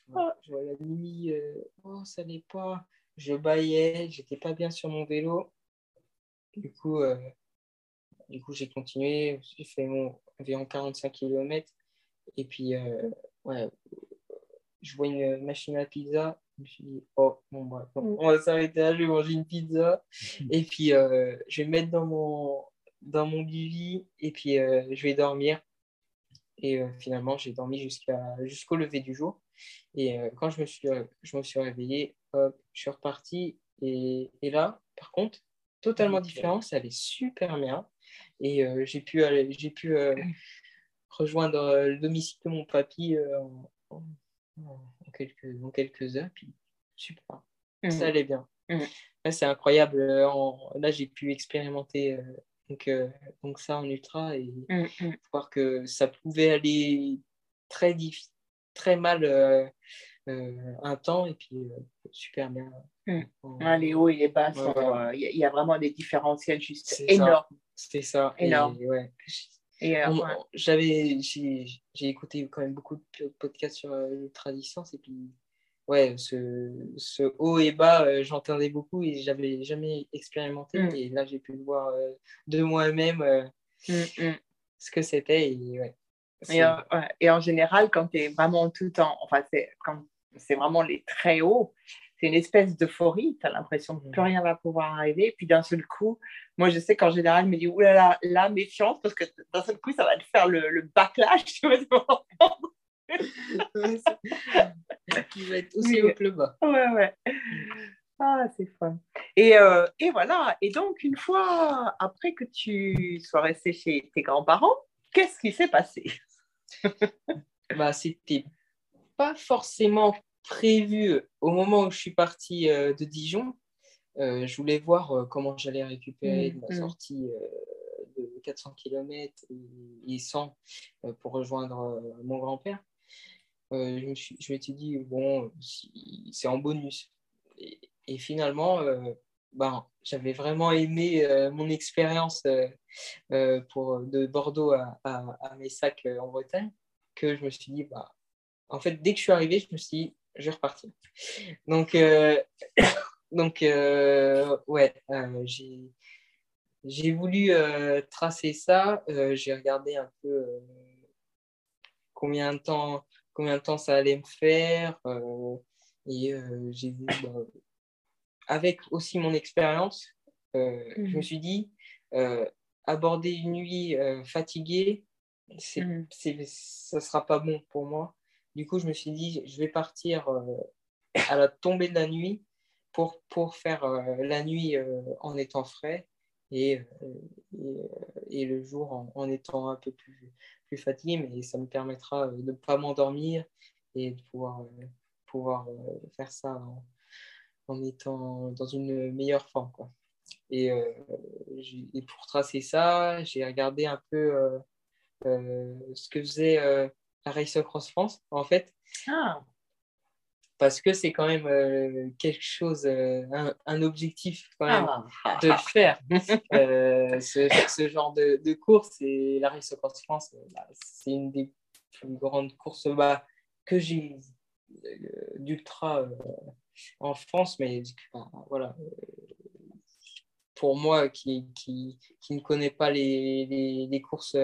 je vois la nuit, euh, oh, ça n'est pas. Je baillais, j'étais pas bien sur mon vélo. Du coup, euh, du coup j'ai continué. J'ai fait mon environ 45 km. Et puis, euh, ouais, je vois une machine à pizza je me suis dit, oh, bon, bah, mm. on va s'arrêter là, je vais manger une pizza. et puis, euh, je vais me mettre dans mon, dans mon lit et puis euh, je vais dormir. Et euh, finalement, j'ai dormi jusqu'à, jusqu'au lever du jour. Et quand je me, suis, je me suis réveillé, hop, je suis reparti. Et, et là, par contre, totalement différent, ça allait super bien. Et j'ai pu, j'ai pu rejoindre le domicile de mon papy en en quelques, en quelques heures. Puis super, mmh. ça allait bien. Mmh. c'est incroyable. Euh, là, j'ai pu expérimenter euh, donc, euh, donc ça en ultra et mmh, voir que ça pouvait aller très, très mal un temps et puis super bien. les hauts et les bas, il y, a vraiment des différentiels juste énormes. C'est ça. Énorme. ouais. Euh, j'avais, j'ai, écouté quand même beaucoup de podcasts sur euh, l'ultra-distance et puis, ouais, ce, ce haut et bas, euh, j'entendais beaucoup et j'avais jamais expérimenté. Mm. Et là, j'ai pu le voir de moi-même mm, mm. ce que c'était. Et, ouais, et, et, en général, quand tu es vraiment tout en. Enfin, c'est, quand c'est vraiment les très hauts, c'est une espèce d'euphorie. Tu as l'impression que plus rien va pouvoir arriver. Puis d'un seul coup, moi, je sais qu'en général, je me dis, oulala, la méfiance, parce que d'un seul coup, ça va te faire le, le backlash. Tu vas qui va être aussi au plus bas. Ouais, ouais. Ah, c'est fun. Et, euh, et, voilà. Et donc, une fois après que tu sois resté chez tes grands-parents, qu'est-ce qui s'est passé? Bah, C'était pas forcément prévu au moment où je suis partie euh, de Dijon. Euh, je voulais voir euh, comment j'allais récupérer mmh, ma mmh. sortie de 400 km et, 100 pour rejoindre mon grand-père. je me suis, je m'étais dit, bon, c'est en bonus. Et, finalement, ben, j'avais vraiment aimé mon expérience pour, de Bordeaux à, à, à Messac en Bretagne que je me suis dit, bah, en fait, dès que je suis arrivé, je me suis dit, je vais repartir. Donc, euh, donc euh, ouais, euh, j'ai, voulu tracer ça. j'ai regardé un peu combien, de temps, combien de temps ça allait me faire. et j'ai vu, bah, avec aussi mon expérience, je me mhm. suis dit, aborder une nuit fatiguée, c'est, mhm. ça sera pas bon pour moi. Du coup, je me suis dit, je vais partir euh, à la tombée de la nuit pour, pour faire euh, la nuit euh, en étant frais et, et, le jour en, étant un peu plus, plus fatigué. Mais ça me permettra de ne pas m'endormir et de pouvoir, pouvoir faire ça en, étant dans une meilleure forme. Quoi. Et, et pour tracer ça, j'ai regardé un peu ce que faisait la Race Cross France, en fait. Ah. Parce que c'est quand même euh, quelque chose, euh, un, objectif quand même ah. de faire. Euh, ce, genre de, de, course, et la Race Cross France, bah, c'est une des plus grandes courses bah, que j'ai d'ultra en France, mais voilà pour moi qui, qui, qui, ne connaît pas les, les, les courses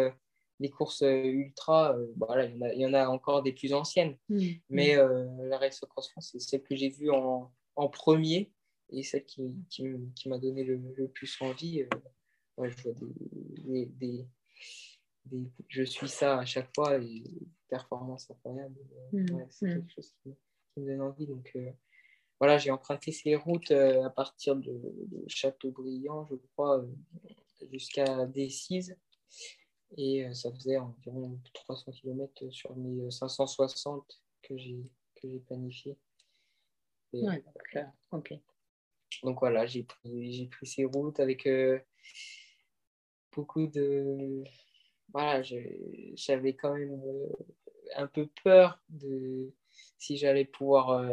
les courses euh, ultra, euh, voilà, il, y en a encore des plus anciennes. Mm. Mais euh, la Race Cross France, c'est celle que j'ai vue en, en, premier et celle qui, qui, m'a donné le, plus envie. je vois des, des, des, je suis ça à chaque fois et performance incroyable. Mm. c'est mm. quelque chose qui, me donne envie. Donc voilà, j'ai emprunté ces routes à partir de, de Châteaubriand, je crois, jusqu'à Decize. Et euh, ça faisait environ 300 km sur mes 560 euh, que j'ai planifié. Ouais, ok. Donc voilà, j'ai pris, pris ces routes avec euh, beaucoup de. Voilà, j'avais quand même un peu peur de, si j'allais pouvoir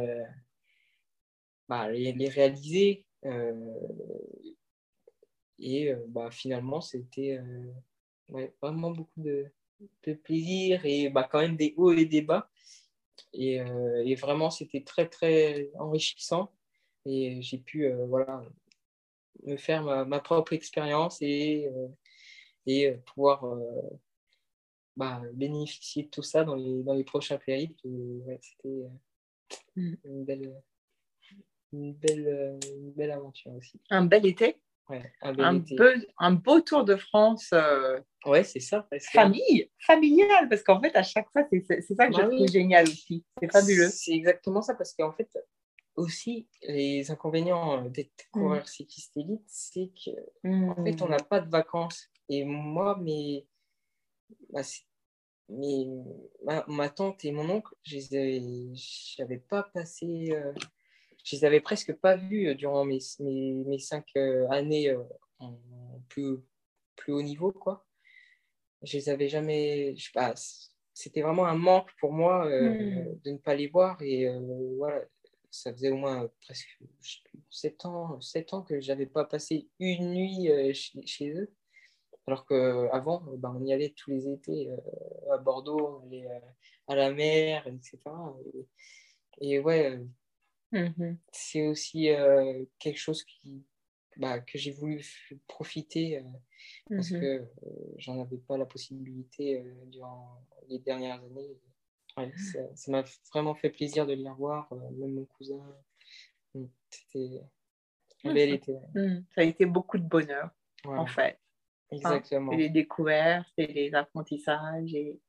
bah, les, les, réaliser. et bah, finalement, c'était ouais, vraiment beaucoup de, de plaisir et bah, quand même des hauts et des bas. Et, euh, et vraiment, c'était très, très enrichissant. Et j'ai pu euh, voilà, me faire ma, ma propre expérience et, euh, et pouvoir bah, bénéficier de tout ça dans les, dans les prochains périples. c'était mm. une, belle, une, belle, une belle aventure aussi. Un bel été un, Peu, un, beau tour de France. Euh, ouais, c'est ça. Famille, familial, parce qu'en fait, à chaque fois, c'est ça que je bah trouve génial aussi. C'est fabuleux. C'est exactement ça, parce qu'en fait, aussi, les inconvénients d'être mm. coureur cycliste élite, c'est qu'en en fait, on mm. n'a pas de vacances. Et moi, mes, bah, ma, ma, tante et mon oncle, je n'avais pas passé. Euh, je les avais presque pas vus euh, durant mes, mes, mes cinq euh, années euh, en plus, plus haut niveau. Quoi. Je les avais jamais. Je sais pas, c'était vraiment un manque pour moi hmm. de ne pas les voir. Et voilà, ça faisait au moins presque je sais plus, 7 ans, 7 ans que je n'avais pas passé une nuit chez, chez, eux. Alors qu'avant, ben, on y allait tous les étés à Bordeaux, on allait à la mer, etc. Et, et ouais, Mmh c'est aussi euh, quelque chose qui, bah, que j'ai voulu profiter euh, parce mmh que euh, j'en avais pas la possibilité durant les dernières années. ça m'a vraiment fait plaisir de les revoir, même mon cousin. Mmh, c'était un bel été. Ça a été beaucoup de bonheur, en fait. Hein, Exactement. les découvertes et les apprentissages. Et...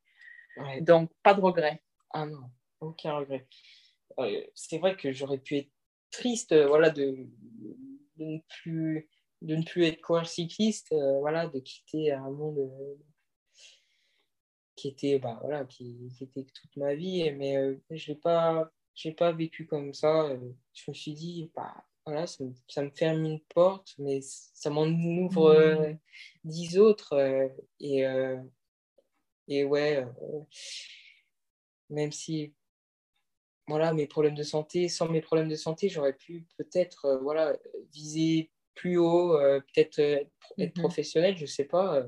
Donc, pas de regret. Ah non, aucun regret. Euh, c'est vrai que j'aurais pu être triste euh, voilà, de, de, ne plus, de ne plus être coureur cycliste, euh, voilà, de quitter un monde qui était, bah, voilà, qui, qui, était toute ma vie, mais je n'ai pas, pas vécu comme ça. je me suis dit, bah, voilà, ça me, ça me, ferme une porte, mais ça m'en ouvre mmh. dix autres. et, et ouais, même si voilà, mes problèmes de santé. Sans mes problèmes de santé, j'aurais pu peut-être euh, voilà, viser plus haut, euh, peut-être euh, être, mhm. professionnel, je ne sais pas,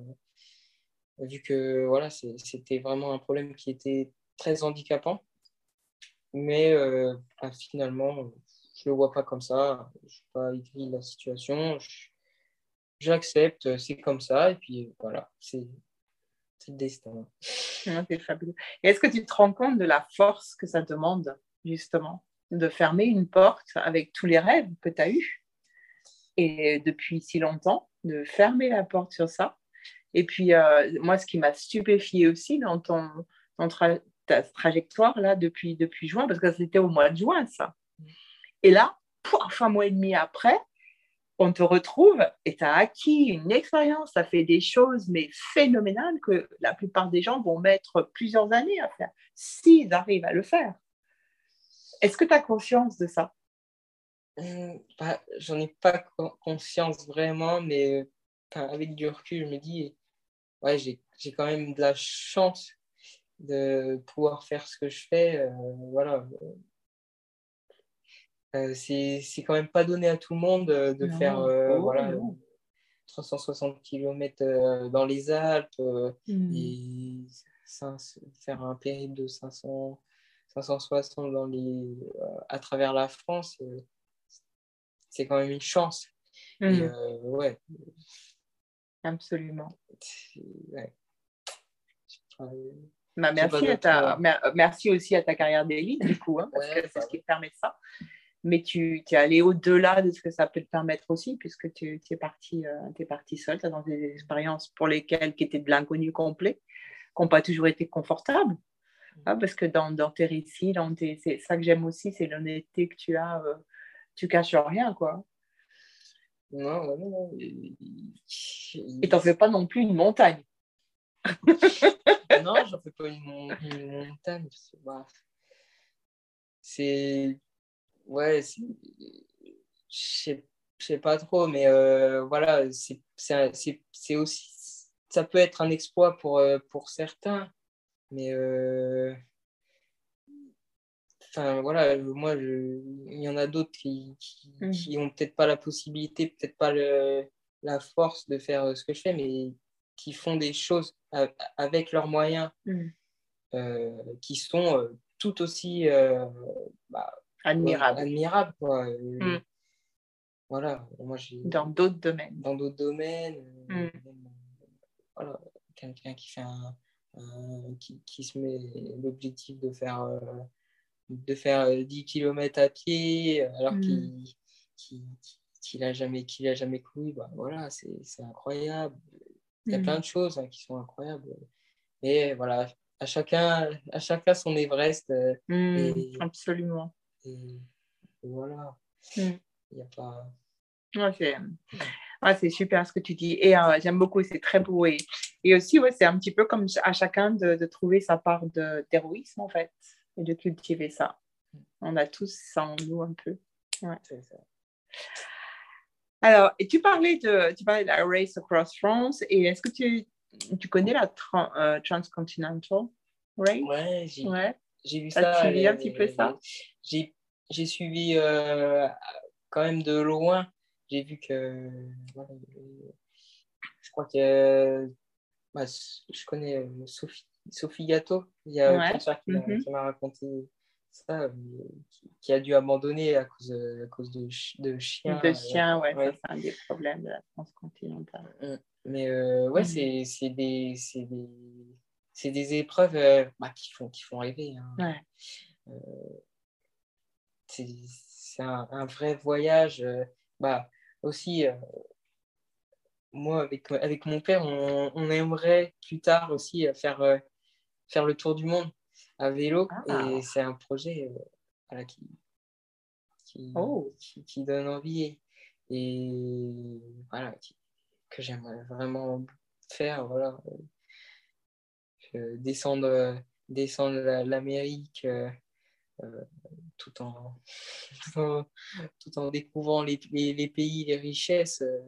vu que voilà, c'était vraiment un problème qui était très handicapant. Mais bah, finalement, je ne le vois pas comme ça. Je ne suis pas écrit la situation. J'accepte, c'est comme ça. Et puis voilà, c'est le destin. c'est fabuleux. est-ce que tu te rends compte de la force que ça demande justement, de fermer une porte avec tous les rêves que tu as eus. Et depuis si longtemps, de fermer la porte sur ça? Et puis, euh, moi, ce qui m'a stupéfié aussi dans, ton, ta trajectoire là depuis, depuis juin, parce que c'était au mois de juin, ça. Et là, pouf, un mois et demi après, on te retrouve et tu as acquis une expérience, ça fait des choses mais phénoménales que la plupart des gens vont mettre plusieurs années à faire, s'ils arrivent à le faire. Est-ce que tu as conscience de ça? Mmh, J'en ai pas conscience vraiment, mais avec du recul, je me dis, ouais, j'ai quand même de la chance de pouvoir faire ce que je fais. Euh, voilà. Euh, c'est quand même pas donné à tout le monde de faire euh, oh, voilà, 360 km dans les Alpes mmh. et faire un périple de 500 560 dans les, euh, à travers la France, euh, c'est quand même une chance. Et, euh, ouais. Absolument. Bah, merci, à ta, merci aussi à ta carrière d'élite, du coup, hein, parce que c'est bah ce qui te permet ça. Mais tu, tu es allé au-delà de ce que ça peut te permettre aussi, puisque tu, tu es, parti, es parti seul, dans des expériences pour lesquelles qui étaient de l'inconnu complet, qui n'ont pas toujours été confortables. Ah, parce que dans, dans tes récits, c'est ça que j'aime aussi, c'est l'honnêteté que tu as. Euh, tu caches rien, quoi. Non, non, non. Et t'en fais pas non plus une montagne. non, j'en fais pas une, montagne. C'est. Ouais, je sais pas trop, mais euh, voilà, c'est aussi. Ça peut être un exploit pour, euh, pour certains, mais euh, enfin, voilà, moi, je, il y en a d'autres qui, qui, Mm. qui ont peut-être pas la possibilité, peut-être pas le, la force de faire ce que je fais, mais qui font des choses avec leurs moyens Mm. euh, qui sont tout aussi euh, bah, Admirable. admirables. Quoi. Euh, Mm. Voilà, moi j'ai Dans d'autres domaines. dans d'autres domaines, euh, Mm. euh, voilà, quelqu'un qui fait un, qui, qui se met l'objectif de faire euh, de faire euh, 10 km à pied alors Mm. qu'il qu'il qu'il a jamais a jamais couru bah voilà c'est c'est incroyable il y a Mm. plein de choses hein, qui sont incroyables et voilà à chacun à chacun son Everest euh, Mm, Et- Absolument. Et, voilà Mm. il y a pas Ouais, c'est ouais, super ce que tu dis. Et euh, j'aime beaucoup, c'est très beau. Et, et aussi, ouais, c'est un petit peu comme à chacun de, de trouver sa part de- d'héroïsme, en fait, et de cultiver ça. On a tous ça en nous un peu. c'est ça. Alors, et tu parlais de, tu parlais de la Race Across France. Et est-ce que tu, tu connais la tran- euh, Transcontinental Race? Ouais j'ai Ouais. J'ai vu ça. suivi un euh, petit peu ça? J'ai suivi euh, quand même de loin. J'ai vu que. je crois que. bah, je connais euh, Sophie, Sophie Gâteau. Il y a Ouais. quelqu'un qui m'a Mhm. qui m'a raconté ça, qui, a dû abandonner à cause, de- à cause de, de chiens. De chiens, ouais, c'est un des problèmes de la transcontinentale. Mais euh, ouais, c'est des, c'est des, c'est des épreuves euh, bah, qui, font, qui font rêver. hein. Ouais. c'est c'est un, un vrai voyage. euh, bah, aussi, euh, moi, avec, avec mon père, on, on aimerait plus tard aussi euh, faire, euh, faire le tour du monde à vélo. Ah. Et c'est un projet euh, voilà, qui, qui, Oh. qui, qui donne envie et voilà, qui- que j'aimerais vraiment faire. Voilà, Euh, descendre, descendre la- l'Amérique. tout en, tout en, tout en découvrant les, les, les pays, les richesses euh,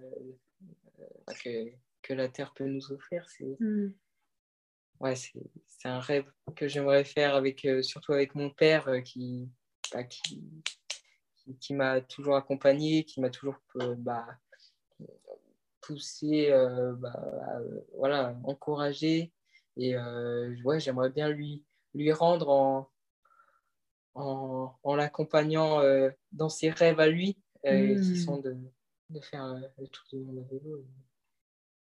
euh, que, que la Terre peut nous offrir. C'est Mm. ouais, c'est c'est un rêve que j'aimerais faire, avec, euh, surtout avec mon père euh, qui, bah, qui, qui, qui m'a toujours accompagné, qui m'a toujours euh, bah, poussé, bah, voilà, encouragé. Et euh, ouais, j'aimerais bien lui, lui rendre en, en, en l'accompagnant euh, dans ses rêves à lui, euh, Mm. qui sont de, de faire le tour du monde à vélo.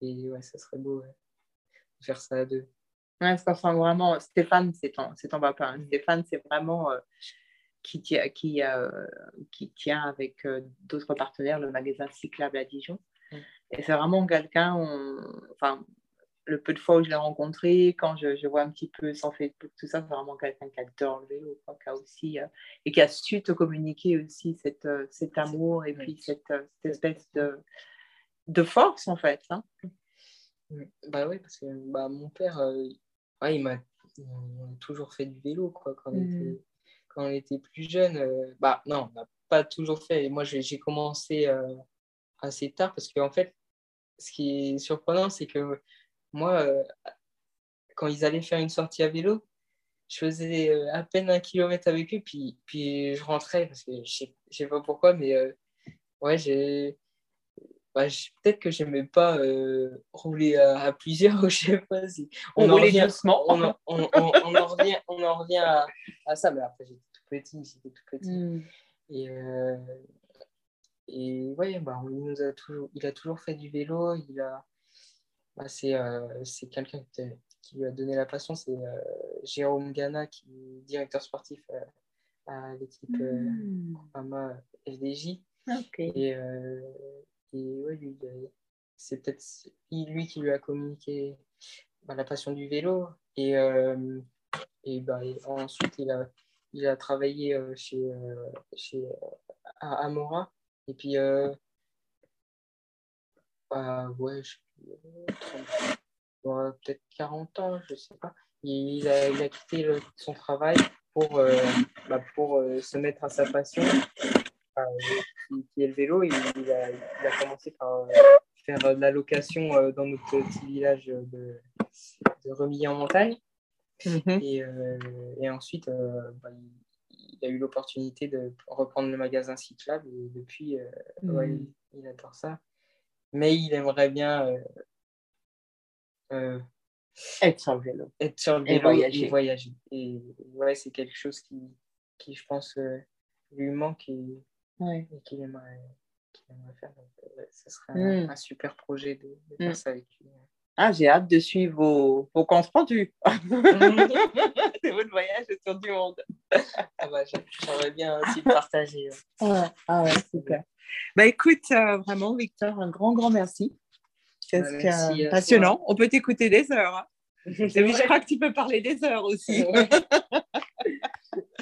Et, ouais, ça serait beau ouais, de faire ça à deux. Ouais, ça sent vraiment. Stéphane, c'est ton, ton papa. hein. Stéphane, c'est vraiment euh, qui, tient, qui, euh, qui tient avec euh, d'autres partenaires le magasin cyclable à Dijon. Mm. Et c'est vraiment quelqu'un, enfin, le peu de fois où je l'ai rencontré, quand je, je vois un petit peu son Facebook, tout ça, c'est vraiment quelqu'un qui adore le vélo, qui a aussi, euh, et qui a su te communiquer aussi cette, euh, cet amour et puis cette, euh, cette espèce de, de force, en fait. hein. Bah oui, parce que bah, mon père, euh, ouais, il m'a toujours fait du vélo quoi, quand, on Mm. était, quand on était plus jeune. bah non, on n'a pas toujours fait. Et moi, j'ai commencé assez tard parce qu'en fait, ce qui est surprenant, c'est que moi, euh, quand ils allaient faire une sortie à vélo, je faisais euh, à peine un kilomètre avec eux, puis, puis je rentrais parce que je sais, je sais pas pourquoi, mais euh, ouais, j'ai. bah, je- Peut-être que j'aimais pas euh, rouler à, à plusieurs, je sais pas si. On en roulait revient- doucement. On en, on- on- on en revient, on en revient à, à ça, mais après j'étais tout petit, j'étais tout petit. Mm. Et, euh, et ouais, bah, on- il, nous a toujours, il a toujours fait du vélo. Il a, bah, c'est, euh, c'est quelqu'un qui, lui a donné la passion. C'est euh, Jérôme Gana, qui est directeur sportif euh, à l'équipe euh, Mm. Groupama FDJ. Et, et ouais, lui, il a- c'est peut-être lui qui lui a communiqué bah, la passion du vélo. Et, euh, et bah, et ensuite, il a, il a travaillé euh, chez, euh, chez à Amora. Et puis, bah, ouais, je sais plus, 30, ouais, peut-être 40 ans, je sais pas. Il a, il a quitté le- son travail pour, euh, bah, pour euh, se mettre à sa passion, euh, qui, est le vélo. Il, a, il a commencé par euh, faire de la location dans notre petit village de, de Remilly en montagne. Mhm. Et, et ensuite, bah, il, a eu l'opportunité de reprendre le magasin cyclable et depuis, ouais, Mhm. il adore ça. Mais il aimerait bien euh, euh, Être sur le vélo. être sur le Et vélo et voyager. voyager. Et, ouais, c'est quelque chose qui, qui je pense, euh, lui manque et, Ouais. et qu'il aimerait, qu'il aimerait faire. Donc, ce serait Mm. un, super projet de, de Mm. faire ça avec lui. Ah, j'ai hâte de suivre vos, vos comptes rendus de votre voyage autour du monde. Ah bah, j'ai- j'aimerais bien aussi partager. ouais. Ouais. Ah ouais, super. Bah écoute, euh, vraiment, Victor, un grand, grand merci. C'est Bah, merci à passionnant. On peut t'écouter des heures. hein. Je crois que tu peux parler des heures aussi. Ouais.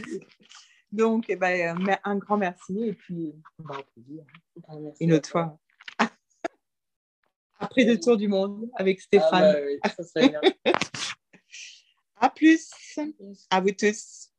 Donc, eh ben, euh, un grand merci. Et puis, on va applaudir Ah, merci une autre fois. Après le tour du monde avec Ah Stéphane. bah oui, ça serait bien. À plus. À vous tous.